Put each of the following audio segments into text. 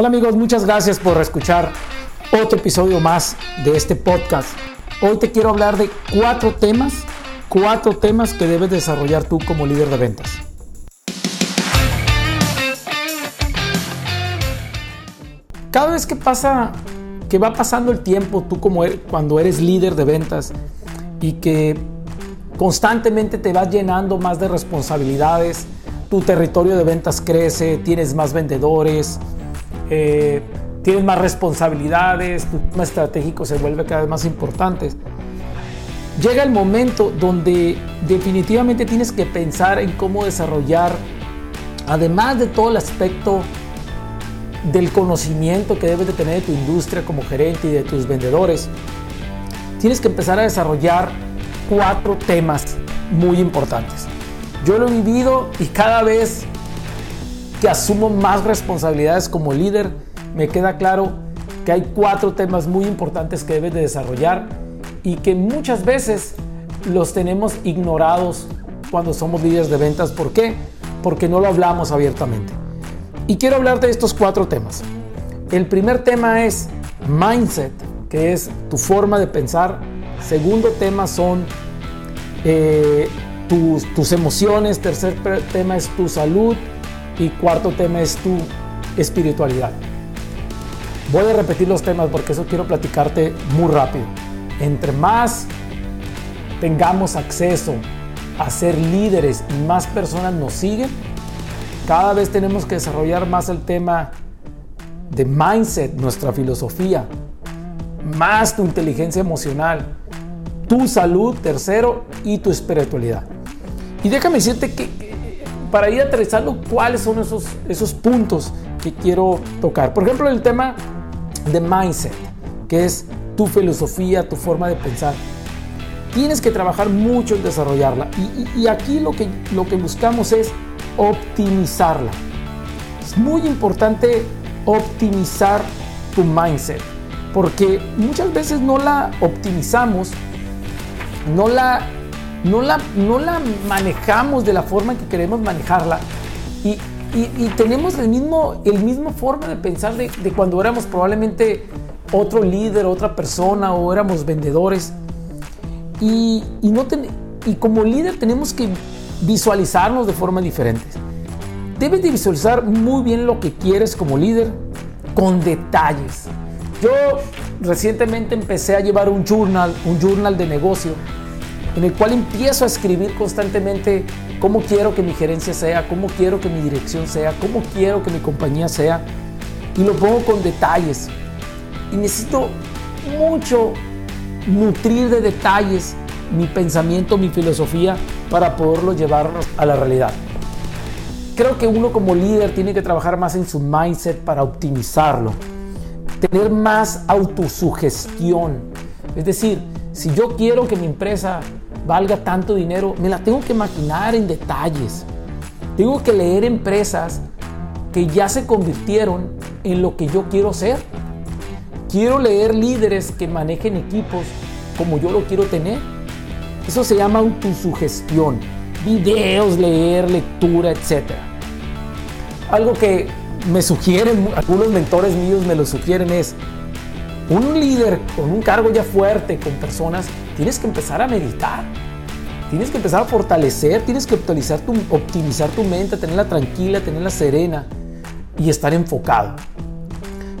Hola amigos, muchas gracias por escuchar otro episodio más de este podcast. Hoy te quiero hablar de cuatro temas, cuatro temas que debes desarrollar tú como líder de ventas. Cada vez que pasa, que va pasando el tiempo, tú como er, cuando eres líder de ventas y que constantemente te vas llenando más de responsabilidades, tu territorio de ventas crece, tienes más vendedores, eh, tienes más responsabilidades, tu tema estratégico se vuelve cada vez más importante. Llega el momento donde definitivamente tienes que pensar en cómo desarrollar, además de todo el aspecto del conocimiento que debes de tener de tu industria como gerente y de tus vendedores, tienes que empezar a desarrollar cuatro temas muy importantes. Yo lo he vivido y cada vez que asumo más responsabilidades como líder, me queda claro que hay cuatro temas muy importantes que debes de desarrollar y que muchas veces los tenemos ignorados cuando somos líderes de ventas. ¿Por qué? Porque no lo hablamos abiertamente. Y quiero hablarte de estos cuatro temas. El primer tema es mindset, que es tu forma de pensar. Segundo tema son eh, tus, tus emociones. Tercer tema es tu salud. Y cuarto tema es tu espiritualidad. Voy a repetir los temas porque eso quiero platicarte muy rápido. Entre más tengamos acceso a ser líderes y más personas nos siguen, cada vez tenemos que desarrollar más el tema de mindset, nuestra filosofía, más tu inteligencia emocional, tu salud, tercero, y tu espiritualidad. Y déjame decirte que para ir aterrizando cuáles son esos, esos puntos que quiero tocar. Por ejemplo, el tema de mindset, que es tu filosofía, tu forma de pensar. Tienes que trabajar mucho en desarrollarla. Y, aquí lo que, lo que buscamos es optimizarla. Es muy importante optimizar tu mindset, porque muchas veces no la optimizamos, no la no la, no la manejamos de la forma en que queremos manejarla y, tenemos el mismo, el mismo forma de pensar de, cuando éramos probablemente otro líder, otra persona o éramos vendedores. Y, no y como líder tenemos que visualizarnos de forma diferente. Debes de visualizar muy bien lo que quieres como líder con detalles. Yo recientemente empecé a llevar un journal, un journal de negocio en el cual empiezo a escribir constantemente cómo quiero que mi gerencia sea, cómo quiero que mi dirección sea, cómo quiero que mi compañía sea. Y lo pongo con detalles. Y necesito mucho nutrir de detalles mi pensamiento, mi filosofía, para poderlo llevar a la realidad. Creo que uno como líder tiene que trabajar más en su mindset para optimizarlo. Tener más autosugestión. Es decir, si yo quiero que mi empresa valga tanto dinero, me la tengo que imaginar en detalles. Tengo que leer empresas que ya se convirtieron en lo que yo quiero ser. Quiero leer líderes que manejen equipos como yo lo quiero tener. Eso se llama autosugestión. Videos, leer, lectura, etc. Algo que me sugieren, algunos mentores míos me lo sugieren es, un líder con un cargo ya fuerte, con personas, tienes que empezar a meditar. Tienes que empezar a fortalecer, tienes que optimizar tu, mente, tenerla tranquila, tenerla serena y estar enfocado.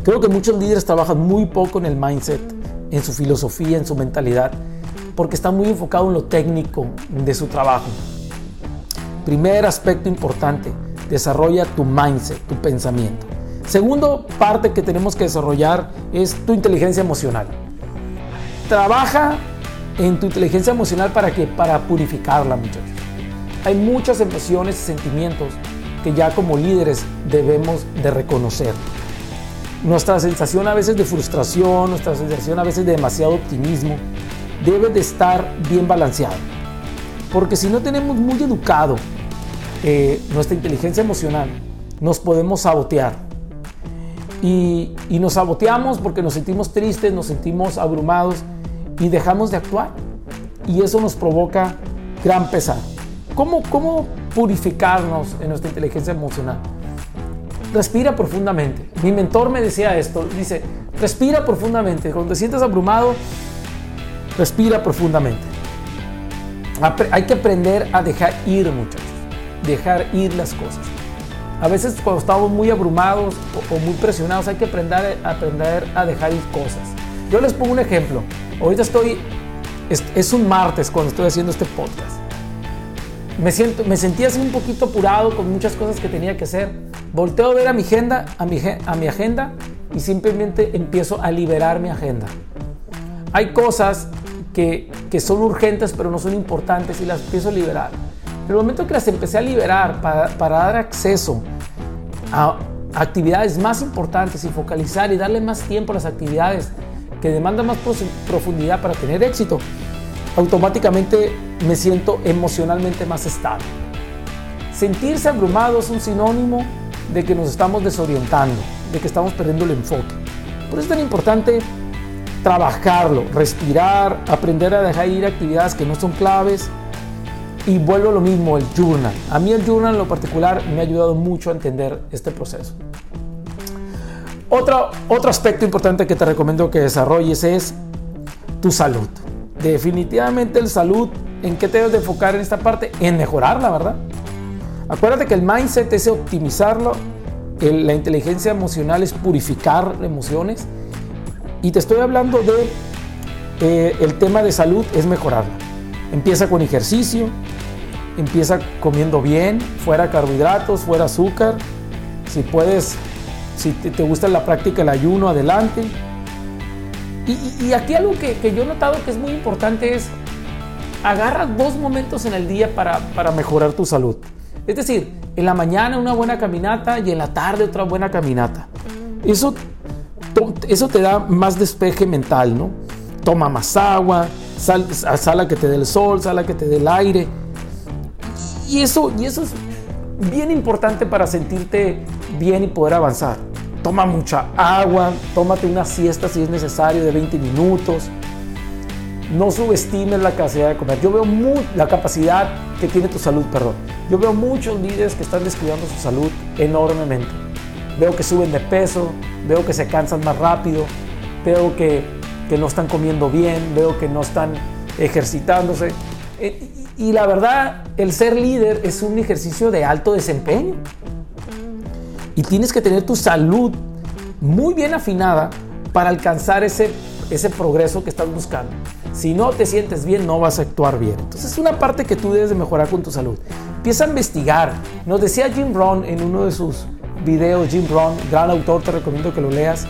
Creo que muchos líderes trabajan muy poco en el mindset, en su filosofía, en su mentalidad, porque están muy enfocados en lo técnico de su trabajo. Primer aspecto importante, desarrolla tu mindset, tu pensamiento. Segundo parte que tenemos que desarrollar es tu inteligencia emocional. Trabaja en tu inteligencia emocional para que para purificarla, muchachos. Hay muchas emociones y sentimientos que ya como líderes debemos de reconocer. Nuestra sensación a veces de frustración, nuestra sensación a veces de demasiado optimismo, debe de estar bien balanceado. Porque si no tenemos muy educado eh, nuestra inteligencia emocional, nos podemos sabotear y, nos saboteamos porque nos sentimos tristes, nos sentimos abrumados y dejamos de actuar. Y eso nos provoca gran pesar. ¿Cómo, cómo purificarnos en nuestra inteligencia emocional? respira profundamente. Mi mentor me decía esto, dice, respira profundamente. Cuando te sientas abrumado, respira profundamente. Hay que aprender a dejar ir, muchachos. Dejar ir las cosas. A veces cuando estamos muy abrumados o, muy presionados hay que aprender, aprender a dejar ir cosas. Yo les pongo un ejemplo. Ahorita estoy, es, un martes cuando estoy haciendo este podcast. Me, siento, me sentí así un poquito apurado con muchas cosas que tenía que hacer. Volteo a ver a mi agenda, a mi, a mi agenda y simplemente empiezo a liberar mi agenda. Hay cosas que, que son urgentes pero no son importantes y las empiezo a liberar. El momento que las empecé a liberar para, para dar acceso a actividades más importantes y focalizar y darle más tiempo a las actividades que demandan más profundidad para tener éxito, automáticamente me siento emocionalmente más estable. Sentirse abrumado es un sinónimo de que nos estamos desorientando, de que estamos perdiendo el enfoque. Por eso es tan importante trabajarlo, respirar, aprender a dejar ir actividades que no son claves, y vuelvo a lo mismo, el journal. A mí el journal en lo particular me ha ayudado mucho a entender este proceso. Otro, otro aspecto importante que te recomiendo que desarrolles es tu salud. Definitivamente el salud, ¿en qué te debes de enfocar en esta parte? En mejorarla, ¿verdad? Acuérdate que el mindset es optimizarlo, la inteligencia emocional es purificar emociones y te estoy hablando de eh, el tema de salud es mejorarla. Empieza con ejercicio, empieza comiendo bien, fuera carbohidratos, fuera azúcar. Si puedes, si te, gusta la práctica el ayuno, adelante. Y, aquí algo que, yo he notado que es muy importante es, agarra dos momentos en el día para, para mejorar tu salud. Es decir, en la mañana una buena caminata y en la tarde otra buena caminata. Eso, eso te da más despeje mental, ¿no? Toma más agua, sal, sal a que te dé el sol, sal a que te dé el aire y eso, y eso es bien importante para sentirte bien y poder avanzar. Toma mucha agua, tómate una siesta si es necesario de 20 minutos. No subestimes la capacidad de comer. Yo veo la capacidad que tiene tu salud, perdón. Yo veo muchos líderes que están descuidando su salud enormemente. Veo que suben de peso, veo que se cansan más rápido, veo que, que no están comiendo bien, veo que no están ejercitándose. Y la verdad, el ser líder es un ejercicio de alto desempeño. Y tienes que tener tu salud muy bien afinada para alcanzar ese, ese progreso que estás buscando. Si no te sientes bien, no vas a actuar bien. Entonces es una parte que tú debes de mejorar con tu salud. Empieza a investigar. Nos decía Jim Rohn en uno de sus videos, Jim Rohn, gran autor, te recomiendo que lo leas.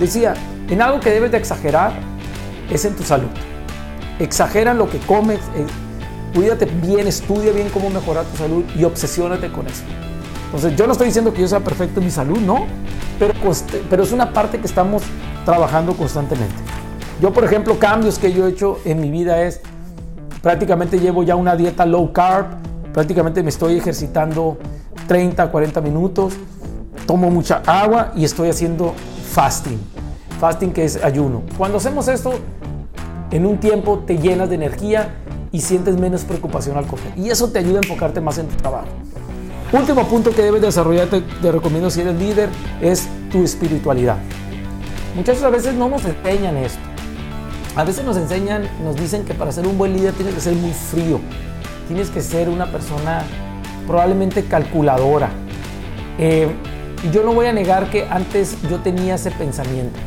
Decía, en algo que debes de exagerar es en tu salud. Exagera lo que comes, eh, cuídate bien, estudia bien cómo mejorar tu salud y obsesiónate con eso. Entonces, yo no estoy diciendo que yo sea perfecto en mi salud, no, pero, pero es una parte que estamos trabajando constantemente. Yo, por ejemplo, cambios que yo he hecho en mi vida es, prácticamente llevo ya una dieta low carb, prácticamente me estoy ejercitando 30, 40 minutos, tomo mucha agua y estoy haciendo fasting. Fasting que es ayuno. Cuando hacemos esto, en un tiempo te llenas de energía y sientes menos preocupación al comer. Y eso te ayuda a enfocarte más en tu trabajo. Último punto que debes desarrollar, te, recomiendo si eres líder, es tu espiritualidad. Muchas veces no nos enseñan esto. A veces nos enseñan, nos dicen que para ser un buen líder tienes que ser muy frío. Tienes que ser una persona probablemente calculadora. Eh, y yo no voy a negar que antes yo tenía ese pensamiento.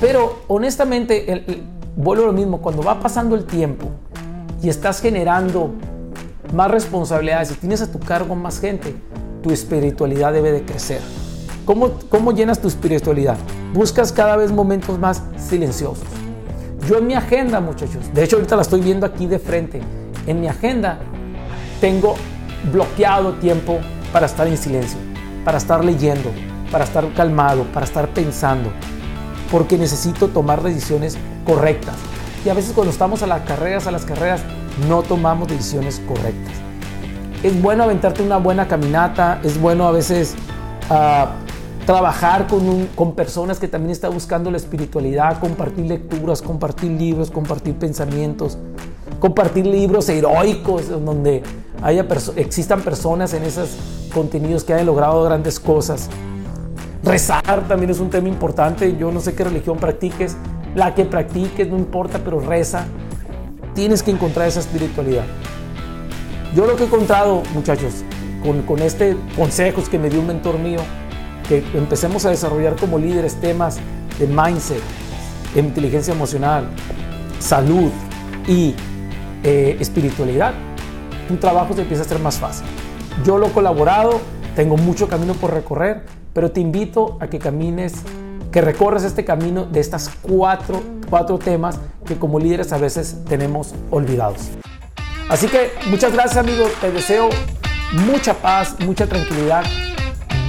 Pero honestamente, vuelvo a lo mismo, cuando va pasando el tiempo y estás generando más responsabilidades y tienes a tu cargo más gente, tu espiritualidad debe de crecer. ¿Cómo, ¿Cómo llenas tu espiritualidad? Buscas cada vez momentos más silenciosos. Yo en mi agenda, muchachos, de hecho ahorita la estoy viendo aquí de frente, en mi agenda tengo bloqueado tiempo para estar en silencio, para estar leyendo, para estar calmado, para estar pensando, porque necesito tomar decisiones correctas. Y a veces cuando estamos a las carreras, a las carreras, no tomamos decisiones correctas. Es bueno aventarte una buena caminata, es bueno a veces ah, trabajar con, con personas que también están buscando la espiritualidad, compartir lecturas, compartir libros, compartir pensamientos, compartir libros heroicos donde haya existan personas en esos contenidos que hayan logrado grandes cosas. Rezar también es un tema importante. Yo no sé qué religión practiques, la que practiques, no importa, pero reza. Tienes que encontrar esa espiritualidad. Yo lo que he encontrado, muchachos, con, con este consejos que me dio un mentor mío, que empecemos a desarrollar como líderes temas de mindset, inteligencia emocional, salud y eh, espiritualidad, tu trabajo se empieza a ser más fácil. Yo lo he colaborado, tengo mucho camino por recorrer, pero te invito a que camines, que recorres este camino de estas cuatro, cuatro temas que como líderes a veces tenemos olvidados. Así que muchas gracias amigos, te deseo mucha paz, mucha tranquilidad.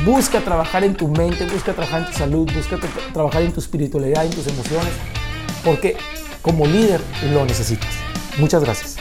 Busca trabajar en tu mente, busca trabajar en tu salud, busca trabajar en tu espiritualidad, en tus emociones, porque como líder lo necesitas. Muchas gracias.